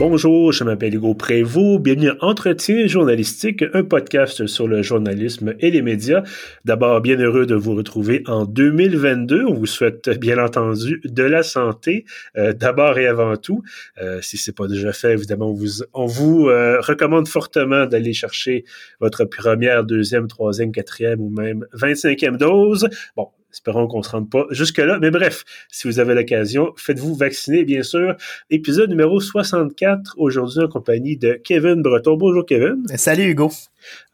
Bonjour, je m'appelle Hugo Prévost. Bienvenue à Entretien journalistique, un podcast sur le journalisme et les médias. D'abord, bien heureux de vous retrouver en 2022. On vous souhaite bien entendu de la santé, euh, d'abord et avant tout. Euh, si c'est pas déjà fait, évidemment, on vous, euh, recommande fortement d'aller chercher votre première, deuxième, troisième, quatrième ou même 25e dose. Bon, Espérons qu'on se rende pas jusque-là. Mais bref, si vous avez l'occasion, faites-vous vacciner, bien sûr. Épisode numéro 64, aujourd'hui en compagnie de Kevin Breton. Bonjour, Kevin. Salut, Hugo.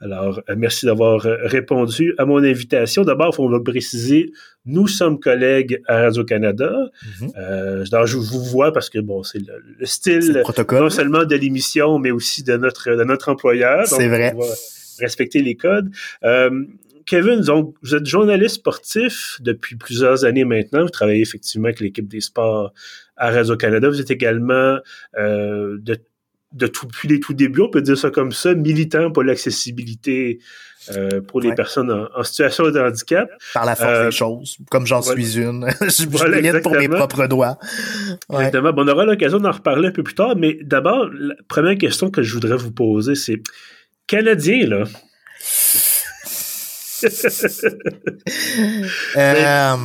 Alors, euh, merci d'avoir euh, répondu à mon invitation. D'abord, il faut me préciser, nous sommes collègues à Radio-Canada. Mm-hmm. euh, je vous vois parce que, bon, c'est le, style non seulement de l'émission, mais aussi de notre, de notre employeur. C'est vrai. respecter les codes. Euh, Kevin, donc, vous êtes journaliste sportif depuis plusieurs années maintenant. Vous travaillez effectivement avec l'équipe des sports à Radio-Canada. Vous êtes également euh, de, de tout, depuis les tout débuts, on peut dire ça comme ça, militant pour l'accessibilité euh, pour les personnes en, situation de handicap. Par la force des euh, choses, comme j'en suis une. je voilà, pour mes propres doigts. Exactement. Bon, on aura l'occasion d'en reparler un peu plus tard, mais d'abord, la première question que je voudrais vous poser, c'est Canadien, là, euh,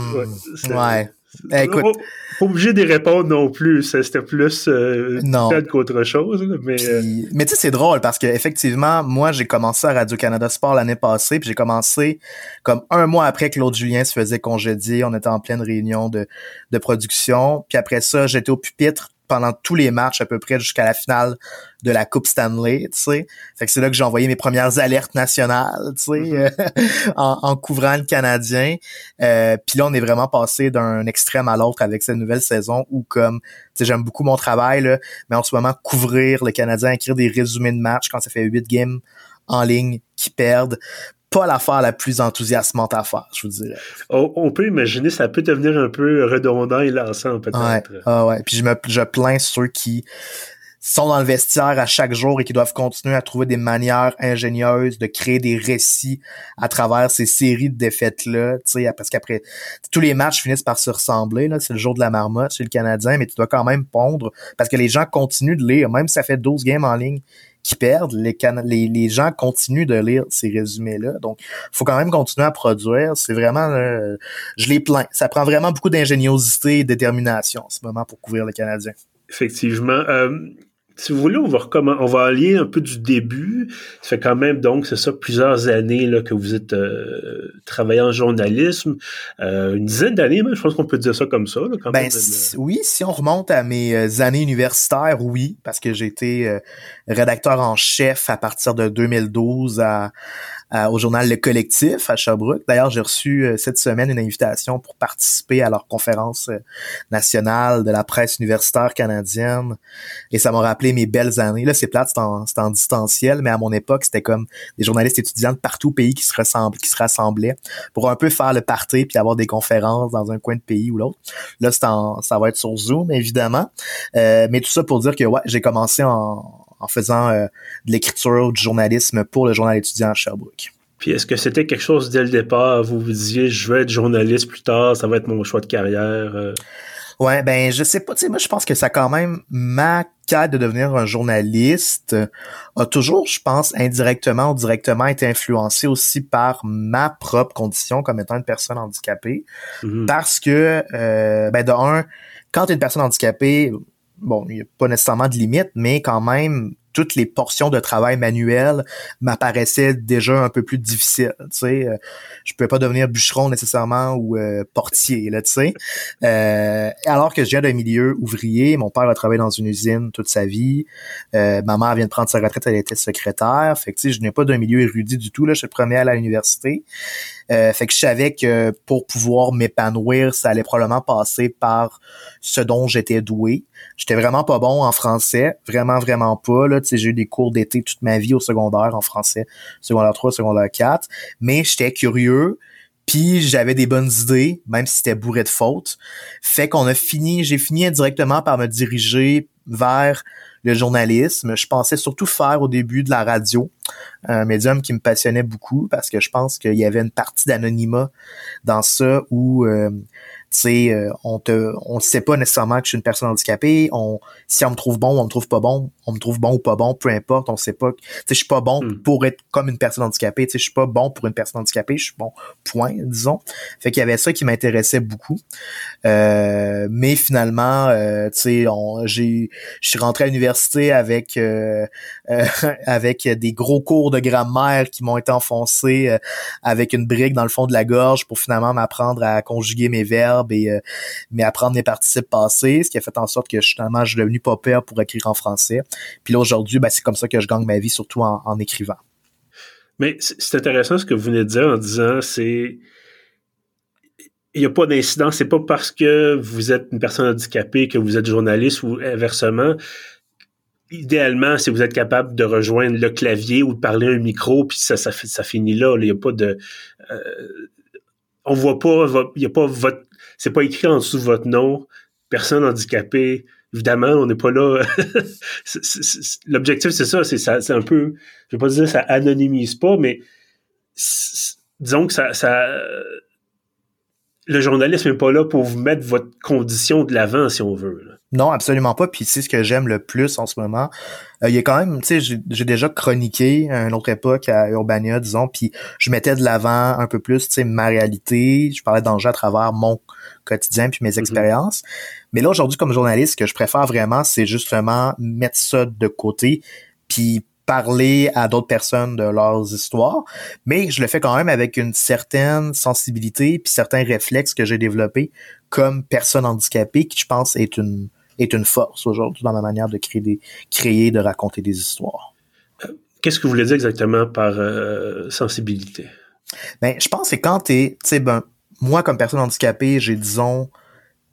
ouais. Écoute. Pas obligé d'y répondre non plus. C'était plus euh, qu'autre chose. mais euh, mais tu sais, c'est drôle parce que effectivement, moi, j'ai commencé à Radio-Canada Sport l'année passée. Puis j'ai commencé comme un mois après que Claude Julien se faisait congédier. On était en pleine réunion de, de production. Puis après ça, j'étais au pupitre pendant tous les matchs à peu près jusqu'à la finale de la Coupe Stanley, tu sais. Fait que c'est là que j'ai envoyé mes premières alertes nationales, tu sais, mm-hmm. en, couvrant le Canadien. Euh, Puis là, on est vraiment passé d'un extrême à l'autre avec cette nouvelle saison où, comme, tu sais, j'aime beaucoup mon travail, là, mais en ce moment, couvrir le Canadien, écrire des résumés de matchs quand ça fait huit games en ligne qui perdent pas l'affaire la plus enthousiasmante à faire, je vous dirais. On, peut imaginer, ça peut devenir un peu redondant et lassant, peut-être. Ouais, ah ouais. Puis je me je plains ceux qui sont dans le vestiaire à chaque jour et qui doivent continuer à trouver des manières ingénieuses de créer des récits à travers ces séries de défaites-là, tu sais, parce qu'après, tous les matchs finissent par se ressembler, là, c'est le jour de la marmotte chez le Canadien, mais tu dois quand même pondre, parce que les gens continuent de lire, même si ça fait 12 games en ligne, qui perdent, les, les, les gens continuent de lire ces résumés-là. Donc, faut quand même continuer à produire. C'est vraiment, euh, je les plains. Ça prend vraiment beaucoup d'ingéniosité et de détermination en ce moment pour couvrir le Canadien. Effectivement. Euh, si vous voulez, on va on va allier un peu du début. Ça fait quand même donc, c'est ça, plusieurs années là, que vous êtes euh, travaillé en journalisme. Euh, une dizaine d'années, je pense qu'on peut dire ça comme ça. Là, quand ben, oui, si on remonte à mes euh, années universitaires, oui, parce que j'ai été euh, rédacteur en chef à partir de 2012 à, au journal Le Collectif à Sherbrooke. D'ailleurs, j'ai reçu euh, cette semaine une invitation pour participer à leur conférence euh, nationale de la presse universitaire canadienne. Et ça m'a rappelé mes belles années. Là, c'est plate, c'est en, en, distanciel, mais à mon époque, c'était comme des journalistes étudiants de partout au pays qui se, ressemblent, qui se rassemblaient pour un peu faire le party puis avoir des conférences dans un coin de pays ou l'autre. Là, c'est ça va être sur Zoom, évidemment. Euh, mais tout ça pour dire que ouais, j'ai commencé en en faisant euh, de l'écriture, du journalisme pour le journal étudiant à Sherbrooke. Puis est-ce que c'était quelque chose dès le départ, vous vous disiez je veux être journaliste plus tard, ça va être mon choix de carrière? Euh? Ouais, ben je sais pas, tu sais, moi je pense que ça quand même ma quête de devenir un journaliste a toujours, je pense, indirectement ou directement été influencé aussi par ma propre condition comme étant une personne handicapée. Mm-hmm. Parce que, euh, ben de un, quand tu es une personne handicapée, bon, il n'y a pas nécessairement de limite, mais quand même, toutes les portions de travail manuel m'apparaissaient déjà un peu plus difficiles. Tu sais, euh, je pouvais pas devenir bûcheron nécessairement ou euh, portier, tu sais. Euh, alors que je viens d'un milieu ouvrier, mon père a travaillé dans une usine toute sa vie, ma mère vient de prendre sa retraite, elle était secrétaire. Fait que tu sais, je n'ai pas d'un milieu érudit du tout. Là, je suis premier à l'université. Fait que je savais que pour pouvoir m'épanouir, ça allait probablement passer par ce dont j'étais doué. J'étais vraiment pas bon en français, vraiment vraiment pas là, j'ai eu des cours d'été toute ma vie au secondaire en français, secondaire 3, secondaire 4, mais j'étais curieux, puis j'avais des bonnes idées, même si c'était bourré de fautes. Fait qu'on a fini, j'ai fini indirectement par me diriger vers le journalisme. Je pensais surtout faire au début de la radio, un médium qui me passionnait beaucoup parce que je pense qu'il y avait une partie d'anonymat dans ça où euh, sais, euh, on te, on sait pas nécessairement que je suis une personne handicapée. On, si on me trouve bon ou on me trouve pas bon, on me trouve bon ou pas bon, peu importe. On sait pas. Tu sais, je suis pas bon Hmm. pour être comme une personne handicapée. Tu sais, je suis pas bon pour une personne handicapée. Je suis bon. Point, disons. Fait qu'il y avait ça qui m'intéressait beaucoup. Euh, mais finalement, euh, tu sais, on- j'ai, je suis rentré à l'université avec euh, avec des gros cours de grammaire qui m'ont été enfoncés avec une brique dans le fond de la gorge pour finalement m'apprendre à conjuguer mes verbes euh, mais apprendre mes participes passés, ce qui a fait en sorte que finalement je suis devenu pas pire pour écrire en français. Puis là aujourd'hui, ben, c'est comme ça que je gagne ma vie, surtout en, écrivant. Mais c'est intéressant ce que vous venez de dire en disant c'est il n'y a pas d'incident, c'est pas parce que vous êtes une personne handicapée que vous êtes journaliste ou inversement. Idéalement, si vous êtes capable de rejoindre le clavier ou de parler à un micro, puis ça, finit là. Il n'y a pas de. euh, on voit pas. Il y a pas votre. C'est pas écrit en dessous de votre nom. Personne handicapée. Évidemment, on n'est pas là. L'objectif, c'est ça. C'est un peu. Je vais pas dire ça anonymise pas, mais disons que ça, ça le journalisme n'est pas là pour vous mettre votre condition de l'avant, si on veut. Non, absolument pas. Puis c'est ce que j'aime le plus en ce moment. Euh, il y a quand même, tu sais, j'ai déjà chroniqué à une autre époque à Urbania, disons, puis je mettais de l'avant un peu plus, tu sais, ma réalité. Je parlais d'enjeux à travers mon quotidien puis mes expériences. Mais là, aujourd'hui, comme journaliste, ce que je préfère vraiment, c'est justement mettre ça de côté, puis parler à d'autres personnes de leurs histoires, mais je le fais quand même avec une certaine sensibilité puis certains réflexes que j'ai développés comme personne handicapée qui je pense est une est une force aujourd'hui dans ma manière de créer des créer de raconter des histoires. Qu'est-ce que vous voulez dire exactement par euh, sensibilité? Ben, je pense que quand t'es, tu sais, ben, moi, comme personne handicapée, j'ai, disons,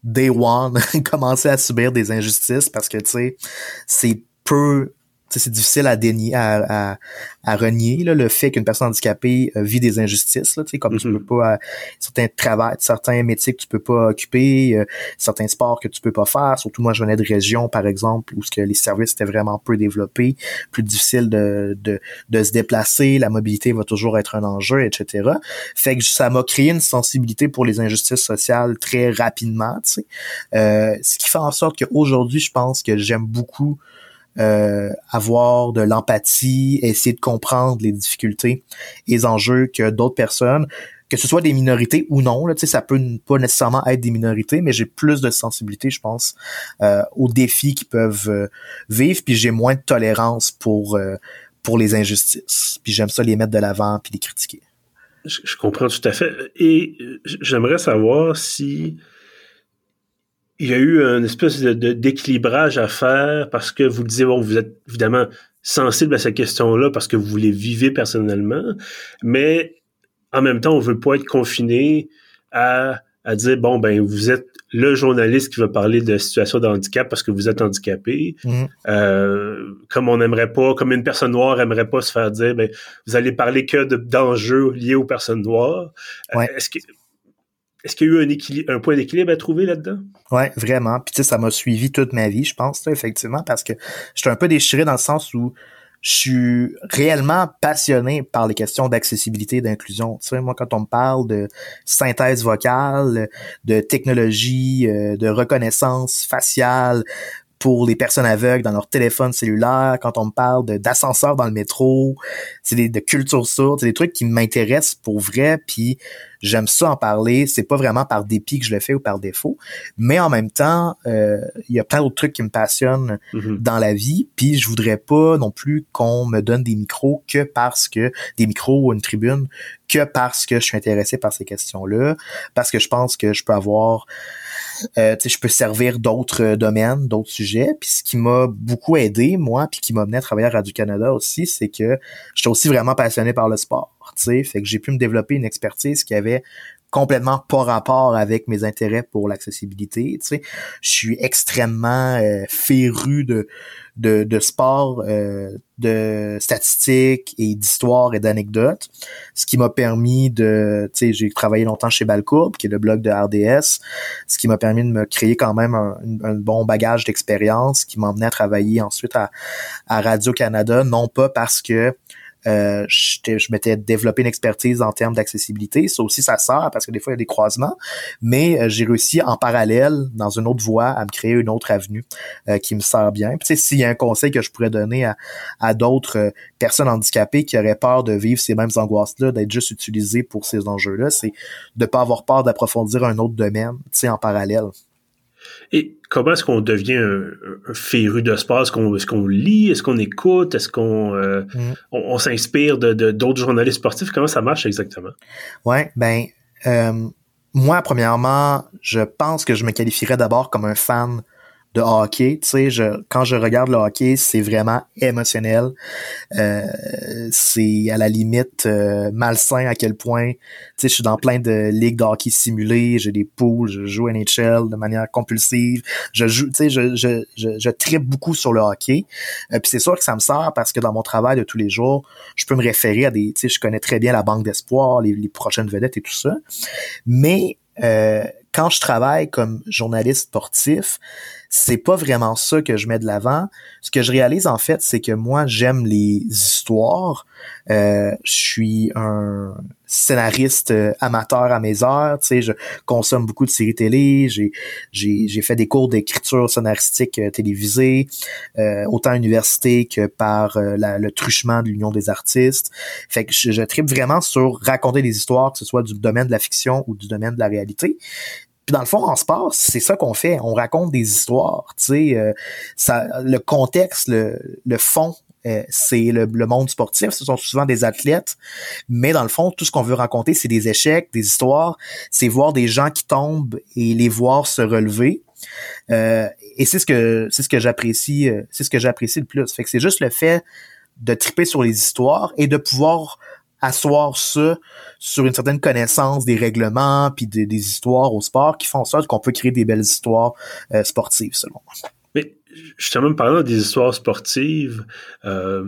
day one, commencé à subir des injustices parce que, tu sais, c'est peu, c'est difficile à dénier, à, à, à renier, là, le fait qu'une personne handicapée euh, vit des injustices, là, tu sais, comme tu Mhm. peux pas, euh, certains travails, certains métiers que tu peux pas occuper, euh, certains sports que tu peux pas faire, surtout moi, je venais de régions, par exemple, où ce que les services étaient vraiment peu développés, plus difficile de, de, de se déplacer, la mobilité va toujours être un enjeu, etc. Fait que ça m'a créé une sensibilité pour les injustices sociales très rapidement, tu sais. Euh, ce qui fait en sorte qu'aujourd'hui, je pense que j'aime beaucoup euh, avoir de l'empathie, essayer de comprendre les difficultés et les enjeux que d'autres personnes, que ce soit des minorités ou non, là, ça peut pas nécessairement être des minorités, mais j'ai plus de sensibilité, je pense, euh, aux défis qu'ils peuvent euh, vivre, puis j'ai moins de tolérance pour pour les injustices. Puis j'aime ça les mettre de l'avant puis les critiquer. Je, comprends tout à fait. Et j'aimerais savoir si il y a eu une espèce de, de- d'équilibrage à faire parce que vous disiez, bon, vous êtes évidemment sensible à cette question-là parce que vous les vivez personnellement, mais en même temps, on veut pas être confiné à, à dire, bon, ben, vous êtes le journaliste qui va parler de situation de handicap parce que vous êtes handicapé. Mhm. Euh, comme on n'aimerait pas, comme une personne noire aimerait pas se faire dire, ben, vous allez parler que de- d'enjeux liés aux personnes noires. Ouais. Est-ce que est-ce qu'il y a eu un, un point d'équilibre à trouver là-dedans? Ouais, vraiment. Puis tu sais, ça m'a suivi toute ma vie, je pense, effectivement, parce que j'étais un peu déchiré dans le sens où je suis réellement passionné par les questions d'accessibilité et d'inclusion. Tu sais, moi, quand on me parle de synthèse vocale, de technologie, euh, de reconnaissance faciale pour les personnes aveugles dans leur téléphone cellulaire, quand on me parle de- d'ascenseur dans le métro, c'est des, de culture sourde, c'est des trucs qui m'intéressent pour vrai, puis j'aime ça en parler. C'est pas vraiment par dépit que je le fais ou par défaut, mais en même temps, euh, il y a plein d'autres trucs qui me passionnent Mhm. dans la vie, puis je voudrais pas non plus qu'on me donne des micros que parce que des micros ou une tribune que parce que je suis intéressé par ces questions-là, parce que je pense que je peux avoir euh, tu sais, je peux servir d'autres euh, domaines, d'autres sujets. Puis ce qui m'a beaucoup aidé, moi, puis qui m'a mené à travailler à Radio-Canada aussi, c'est que j'étais aussi vraiment passionné par le sport. Fait que j'ai pu me développer une expertise qui avait complètement pas rapport avec mes intérêts pour l'accessibilité. Tu sais, je suis extrêmement euh, féru de de, de sport, euh, de statistiques et d'histoire et d'anecdotes, ce qui m'a permis de, tu sais, j'ai travaillé longtemps chez Balcourbe, qui est le blog de RDS, ce qui m'a permis de me créer quand même un, un bon bagage d'expérience qui m'a emmené à travailler ensuite à, à Radio-Canada, non pas parce que Euh, je m'étais développé une expertise en termes d'accessibilité. Ça aussi, ça sert parce que des fois, il y a des croisements. Mais euh, j'ai réussi en parallèle, dans une autre voie, à me créer une autre avenue euh, qui me sert bien. Puis, s'il y a un conseil que je pourrais donner à, à d'autres personnes handicapées qui auraient peur de vivre ces mêmes angoisses-là, d'être juste utilisées pour ces enjeux-là, c'est de pas avoir peur d'approfondir un autre domaine, tu sais, en parallèle. Et comment est-ce qu'on devient un, féru de sport? Est-ce qu'on lit? Est-ce qu'on écoute? Est-ce qu'on euh, mm. on, s'inspire de d'autres journalistes sportifs? Comment ça marche exactement? Ouais, ben euh, moi, premièrement, je pense que je me qualifierais d'abord comme un fan de hockey. Tu sais, je, quand je regarde le hockey, c'est vraiment émotionnel. Euh, c'est à la limite euh, malsain à quel point. Tu sais, je suis dans plein de ligues de hockey simulées. J'ai des poules. Je joue NHL de manière compulsive. Je joue. Tu sais, je je je, je tripe beaucoup sur le hockey. Euh, Puis c'est sûr que ça me sert parce que dans mon travail de tous les jours, je peux me référer à des. Tu sais, je connais très bien la banque d'espoir, les, les prochaines vedettes et tout ça. Mais euh, quand je travaille comme journaliste sportif, c'est pas vraiment ça que je mets de l'avant. Ce que je réalise en fait, c'est que moi j'aime les histoires. Euh, je suis un scénariste euh, amateur à mes heures. Tu sais, je consomme beaucoup de séries télé. J'ai j'ai fait des cours d'écriture scénaristique euh, télévisée, euh, autant à l'université que par le truchement de l'Union des artistes. Fait que je, je tripe vraiment sur raconter des histoires, que ce soit du domaine de la fiction ou du domaine de la réalité. Puis dans le fond, en sport, c'est ça qu'on fait. On raconte des histoires. Tu sais, euh, ça, le contexte, le, le fond, euh, c'est le, monde sportif. Ce sont souvent des athlètes, mais dans le fond, tout ce qu'on veut raconter, c'est des échecs, des histoires. C'est voir des gens qui tombent et les voir se relever. Euh, et c'est ce que c'est ce que j'apprécie, c'est ce que j'apprécie le plus. Fait c'est juste le fait de triper sur les histoires et de pouvoir asseoir ça sur une certaine connaissance des règlements puis des, histoires au sport qui font en sorte qu'on peut créer des belles histoires euh, sportives selon moi. Justement parlant des histoires sportives, euh,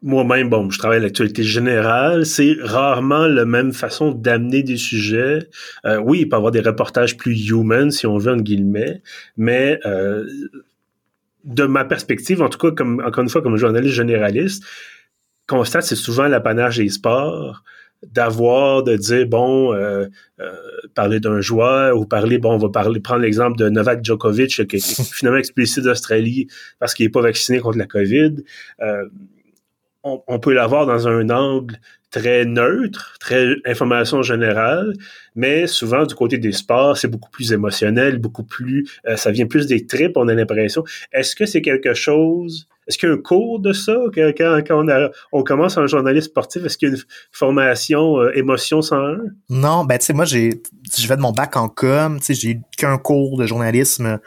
moi-même, bon, je travaille à l'actualité générale, c'est rarement la même façon d'amener des sujets. Euh, oui, il peut y avoir des reportages plus human, si on veut, en guillemets, mais de ma perspective, en tout cas, comme encore une fois, comme journaliste généraliste, constate, c'est souvent l'apanage des sports d'avoir, de dire, bon, euh, euh, parler d'un joueur ou parler, bon, on va parler, prendre l'exemple de Novak Djokovic qui est finalement expulsé d'Australie parce qu'il n'est pas vacciné contre la COVID. Euh, on, on, peut l'avoir dans un angle très neutre, très information générale, mais souvent du côté des sports, c'est beaucoup plus émotionnel, beaucoup plus, ça vient plus des tripes, on a l'impression. Est-ce que c'est quelque chose est-ce qu'il y a un cours de ça? Quand, quand on, on, commence un journaliste sportif? Est-ce qu'il y a une formation euh, émotion 101? Non, ben tu sais, moi j'ai je fais de mon bac en com, tu sais, j'ai eu qu'un cours de journalisme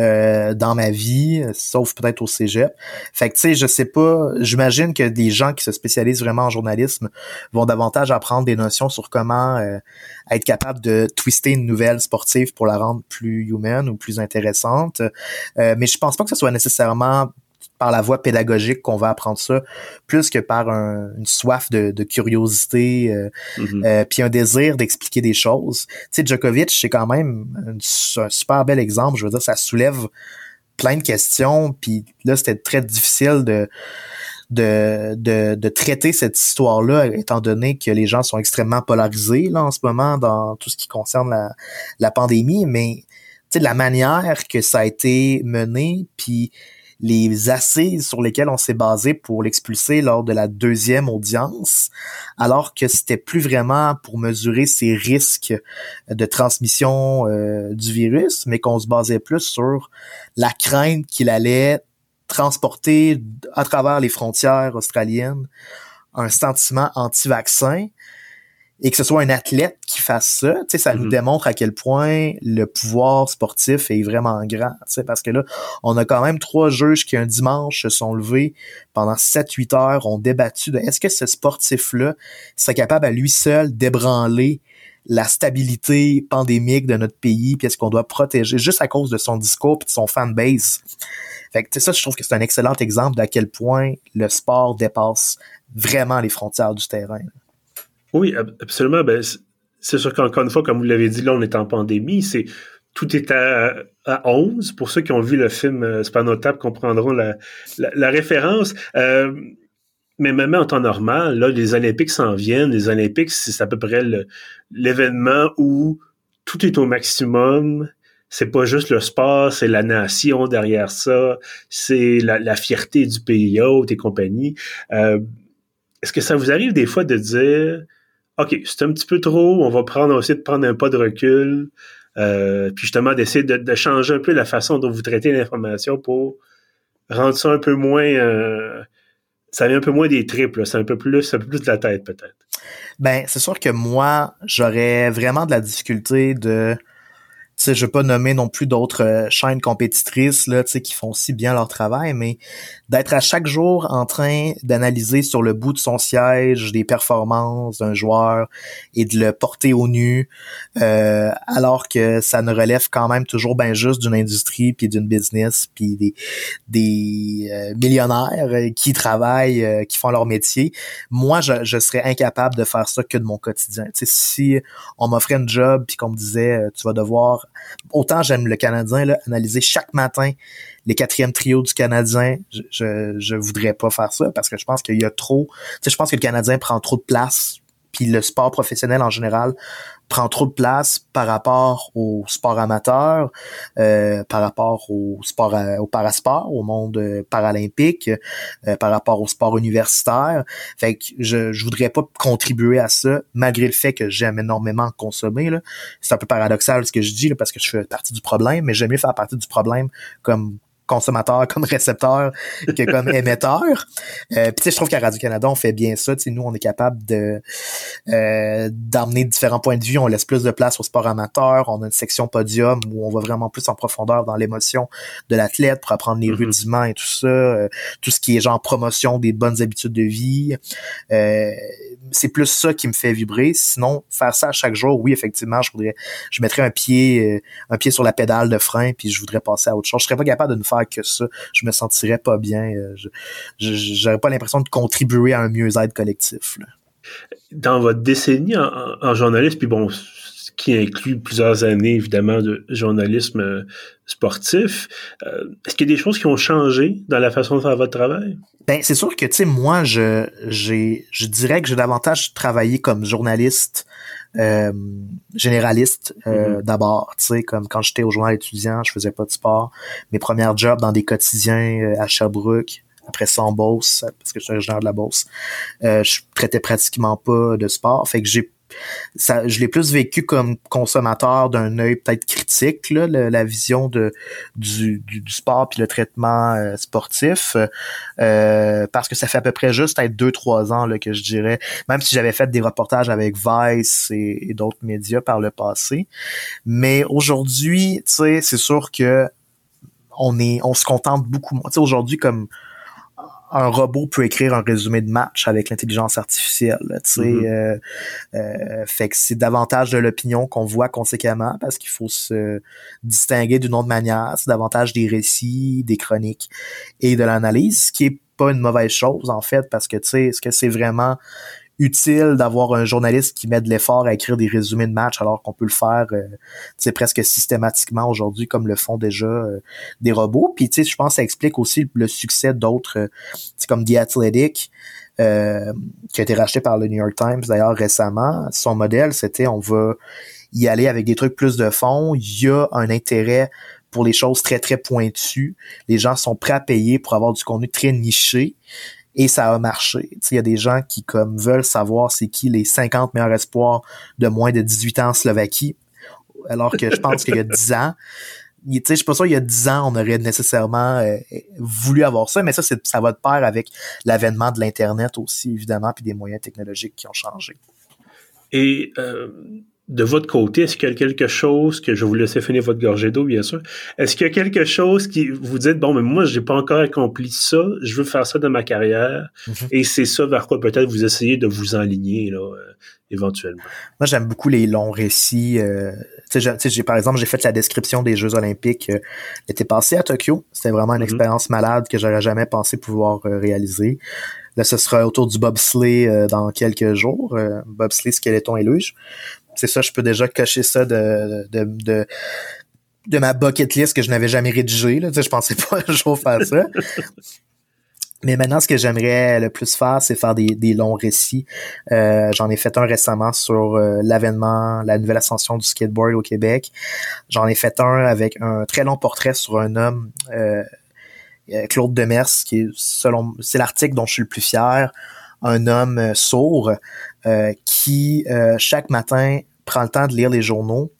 euh, dans ma vie, sauf peut-être au cégep. Fait que tu sais, je sais pas, j'imagine que des gens qui se spécialisent vraiment en journalisme vont davantage apprendre des notions sur comment euh, être capable de twister une nouvelle sportive pour la rendre plus humaine ou plus intéressante. mais je pense pas que ce soit nécessairement par la voie pédagogique qu'on va apprendre ça, plus que par une soif de, curiosité, euh, mm-hmm. euh, puis un désir d'expliquer des choses. Tu sais, Djokovic, c'est quand même un, super bel exemple. Je veux dire, ça soulève plein de questions, puis là, c'était très difficile de, de, de, traiter cette histoire-là, étant donné que les gens sont extrêmement polarisés là en ce moment dans tout ce qui concerne la, la pandémie, mais tu sais, la manière que ça a été mené, puis les assises sur lesquelles on s'est basé pour l'expulser lors de la deuxième audience, alors que c'était plus vraiment pour mesurer ses risques de transmission euh, du virus, mais qu'on se basait plus sur la crainte qu'il allait transporter à travers les frontières australiennes un sentiment anti-vaccin et que ce soit un athlète qui fasse ça, tu sais, ça nous mhm. démontre à quel point le pouvoir sportif est vraiment grand, tu sais, parce que là, on a quand même trois juges qui un dimanche se sont levés pendant 7-8 heures, ont débattu de est-ce que ce sportif-là serait capable à lui seul d'ébranler la stabilité pandémique de notre pays, puis est-ce qu'on doit protéger juste à cause de son discours puis de son fanbase? Fait que ça, je trouve que c'est un excellent exemple d'à quel point le sport dépasse vraiment les frontières du terrain. Oui, absolument. Ben, c'est sûr qu'encore une fois, comme vous l'avez dit, là, on est en pandémie. C'est tout est à, à 11. Pour ceux qui ont vu le film, euh, notable, comprendront la, la, référence. Euh, mais même en temps normal, là, les Olympiques s'en viennent. Les Olympiques, c'est à peu près l'événement où tout est au maximum. C'est pas juste le sport, c'est la nation derrière ça, c'est la, fierté du pays hôte et compagnie. Euh, est-ce que ça vous arrive des fois de dire, OK, c'est un petit peu trop, on va prendre aussi de prendre un pas de recul, euh, puis justement d'essayer de, changer un peu la façon dont vous traitez l'information pour rendre ça un peu moins euh, ça vient un peu moins des triples, c'est un peu plus, un peu plus de la tête peut-être. Ben, c'est sûr que moi, j'aurais vraiment de la difficulté de sais, je veux pas nommer non plus d'autres euh, chaînes compétitrices là, tu sais, qui font si bien leur travail, mais d'être à chaque jour en train d'analyser sur le bout de son siège des performances d'un joueur et de le porter au nu, euh, alors que ça ne relève quand même toujours bien juste d'une industrie puis d'une business puis des des euh, millionnaires qui travaillent, qui font leur métier. Moi, je, je serais incapable de faire ça que de mon quotidien. Tu sais, si on m'offrait un job puis qu'on me disait tu vas devoir autant j'aime le Canadien, analyser chaque matin les quatrièmes trios du Canadien, je, je, voudrais pas faire ça parce que je pense qu'il y a trop, tu sais, je pense que le Canadien prend trop de place puis le sport professionnel en général prend trop de place par rapport au sport amateur, euh, par rapport au sport au parasport, au monde euh, paralympique, euh, par rapport au sport universitaire. Fait que je je voudrais pas contribuer à ça malgré le fait que j'aime énormément consommer là. C'est un peu paradoxal ce que je dis parce que je fais partie du problème, mais j'aime mieux faire partie du problème comme consommateur comme récepteur que comme émetteur. Euh, puis tu sais, je trouve qu'à Radio-Canada, on fait bien ça. Tu sais, nous, on est capable de euh, d'emmener différents points de vue. On laisse plus de place au sport amateur. On a une section podium où on va vraiment plus en profondeur dans l'émotion de l'athlète pour apprendre les mm-hmm. rudiments et tout ça. Euh, tout ce qui est genre promotion des bonnes habitudes de vie. Euh, c'est plus ça qui me fait vibrer. Sinon, faire ça à chaque jour, oui, effectivement, je voudrais, je mettrais un pied, un pied sur la pédale de frein, puis je voudrais passer à autre chose. Je serais pas capable de ne faire que ça. Je me sentirais pas bien. Euh, je, j'aurais pas l'impression de contribuer à un mieux-être collectif. Dans votre décennie en, journaliste, puis bon, qui inclut plusieurs années évidemment de journalisme euh, sportif. Est-ce qu'il y a des choses qui ont changé dans la façon de faire votre travail? Ben, c'est sûr que, tu sais, moi, je, j'ai, je dirais que j'ai davantage travaillé comme journaliste euh, généraliste euh, mm-hmm. d'abord, tu sais, comme quand j'étais au journal étudiant, je faisais pas de sport. Mes premières jobs dans des quotidiens euh, à Sherbrooke, après ça en Beauce, parce que je suis originaire de la Beauce, je traitais pratiquement pas de sport. Fait que j'ai ça, je l'ai plus vécu comme consommateur d'un œil peut-être critique, là, la, vision de du, du, sport puis le traitement euh, sportif, euh, parce que ça fait à peu près juste être deux trois ans là, que je dirais, même si j'avais fait des reportages avec Vice et, d'autres médias par le passé, mais aujourd'hui, tu sais, c'est sûr que on est, on se contente beaucoup moins. Tu sais, aujourd'hui comme un robot peut écrire un résumé de match avec l'intelligence artificielle. Tu sais, mm-hmm. euh, euh, fait que c'est davantage de l'opinion qu'on voit conséquemment parce qu'il faut se distinguer d'une autre manière. C'est davantage des récits, des chroniques et de l'analyse, ce qui est pas une mauvaise chose en fait parce que tu sais, est-ce que c'est vraiment utile d'avoir un journaliste qui met de l'effort à écrire des résumés de match alors qu'on peut le faire euh, presque systématiquement aujourd'hui comme le font déjà euh, des robots. Puis tu sais, je pense que ça explique aussi le succès d'autres euh, comme The Athletic euh, qui a été racheté par le New York Times d'ailleurs récemment. Son modèle, c'était on va y aller avec des trucs plus de fond. Il y a un intérêt pour les choses très très pointues. Les gens sont prêts à payer pour avoir du contenu très niché et ça a marché. Il y a des gens qui comme veulent savoir c'est qui les 50 meilleurs espoirs de moins de 18 ans en Slovaquie, alors que je pense qu'il y a 10 ans, je sais pas sûr il y a 10 ans on aurait nécessairement euh, voulu avoir ça, mais ça ça va de pair avec l'avènement de l'internet aussi évidemment puis des moyens technologiques qui ont changé. Et euh, de votre côté, est-ce qu'il y a quelque chose que je vous laisser finir votre gorgée d'eau, bien sûr? Est-ce qu'il y a quelque chose qui vous dites bon, mais moi, j'ai pas encore accompli ça, je veux faire ça dans ma carrière, mm-hmm. et c'est ça vers quoi peut-être vous essayez de vous enligner là, euh, éventuellement? Moi, j'aime beaucoup les longs récits. Euh, tu sais, j'ai par exemple, j'ai fait la description des Jeux Olympiques euh, l'été passé à Tokyo. C'était vraiment une mm-hmm. expérience malade que j'aurais jamais pensé pouvoir euh, réaliser. Là, ce sera autour du bobsleigh dans quelques jours, bobsleigh, skeleton et luge c'est ça, je peux déjà cocher ça de, de, de, ma bucket list que je n'avais jamais rédigée. Là. Tu sais, je pensais pas un jour faire ça. Mais maintenant, ce que j'aimerais le plus faire, c'est faire des, des longs récits. Euh, J'en ai fait un récemment sur euh, l'avènement, la nouvelle ascension du skateboard au Québec. J'en ai fait un avec un très long portrait sur un homme, euh, Claude Demers, qui est selon c'est l'article dont je suis le plus fier, un homme sourd qui chaque matin prend le temps de lire les journaux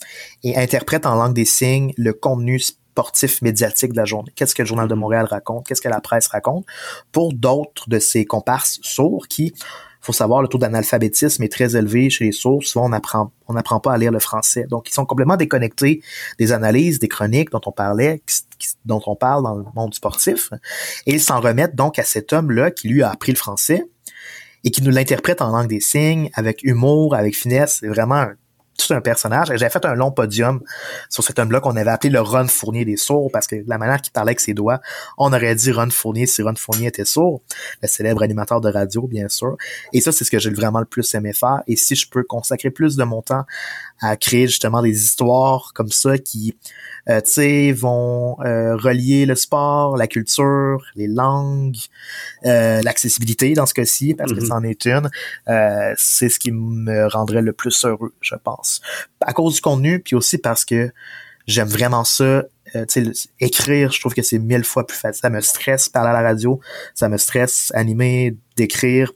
et interprète en langue des signes le contenu sportif médiatique de la journée. Qu'est-ce que le Journal de mhm. Montréal raconte? Qu'est-ce que la presse raconte? Pour d'autres de ces comparses sourds qui, faut savoir, le taux d'analphabétisme est très élevé chez les sourds. Souvent, on apprend, on n'apprend pas à lire le français. Donc, ils sont complètement déconnectés des analyses, des chroniques dont on parlait, dont on parle dans le monde sportif. Et ils s'en remettent donc à cet homme-là qui, lui, a appris le français et qui nous l'interprète en langue des signes, avec humour, avec finesse. C'est vraiment un tout un personnage. J'avais fait un long podium sur cet homme-là qu'on avait appelé le Ron Fournier des sourds parce que la manière qu'il parlait avec ses doigts, on aurait dit Ron Fournier si Ron Fournier était sourd, le célèbre animateur de radio, bien sûr. Et ça, c'est ce que j'ai vraiment le plus aimé faire. Et si je peux consacrer plus de mon temps à créer justement des histoires comme ça qui, euh, tu sais, vont euh, relier le sport, la culture, les langues, euh, l'accessibilité dans ce cas-ci, parce que mm-hmm. c'en est une. Euh, c'est ce qui me rendrait le plus heureux, je pense. À cause du contenu, puis aussi parce que j'aime vraiment ça euh, écrire, je trouve que c'est mille fois plus facile. Ça me stresse parler à la radio, ça me stresse animer, d'écrire,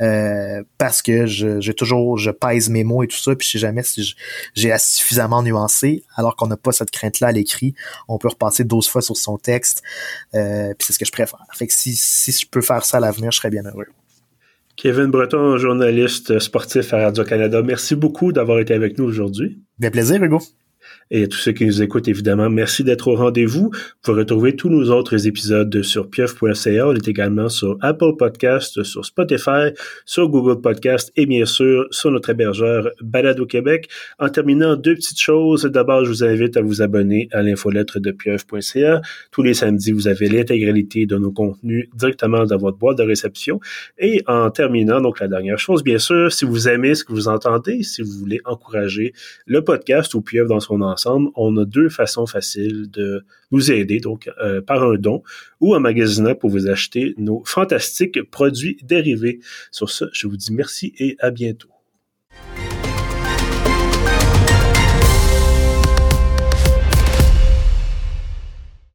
euh, parce que j'ai toujours, je pèse mes mots et tout ça, puis je sais jamais si j'ai suffisamment nuancé, alors qu'on n'a pas cette crainte-là à l'écrit. On peut repasser 12 fois sur son texte, euh, puis c'est ce que je préfère. Fait que si, si je peux faire ça à l'avenir, je serais bien heureux. Kevin Breton, journaliste sportif à Radio-Canada, merci beaucoup d'avoir été avec nous aujourd'hui. Bien plaisir, Hugo. Et tous ceux qui nous écoutent, évidemment, merci d'être au rendez-vous. Vous pouvez retrouver tous nos autres épisodes sur pieuf.ca. On est également sur Apple Podcast, sur Spotify, sur Google Podcast et bien sûr sur notre hébergeur Balado Québec. En terminant, deux petites choses. D'abord, je vous invite à vous abonner à l'infolettre de pieuf.ca. Tous les samedis, vous avez l'intégralité de nos contenus directement dans votre boîte de réception. Et en terminant, donc la dernière chose, bien sûr, si vous aimez ce que vous entendez, si vous voulez encourager le podcast ou Pieuf dans son ensemble, on a deux façons faciles de nous aider, donc euh, par un don ou en magasinant pour vous acheter nos fantastiques produits dérivés. Sur ce, je vous dis merci et à bientôt.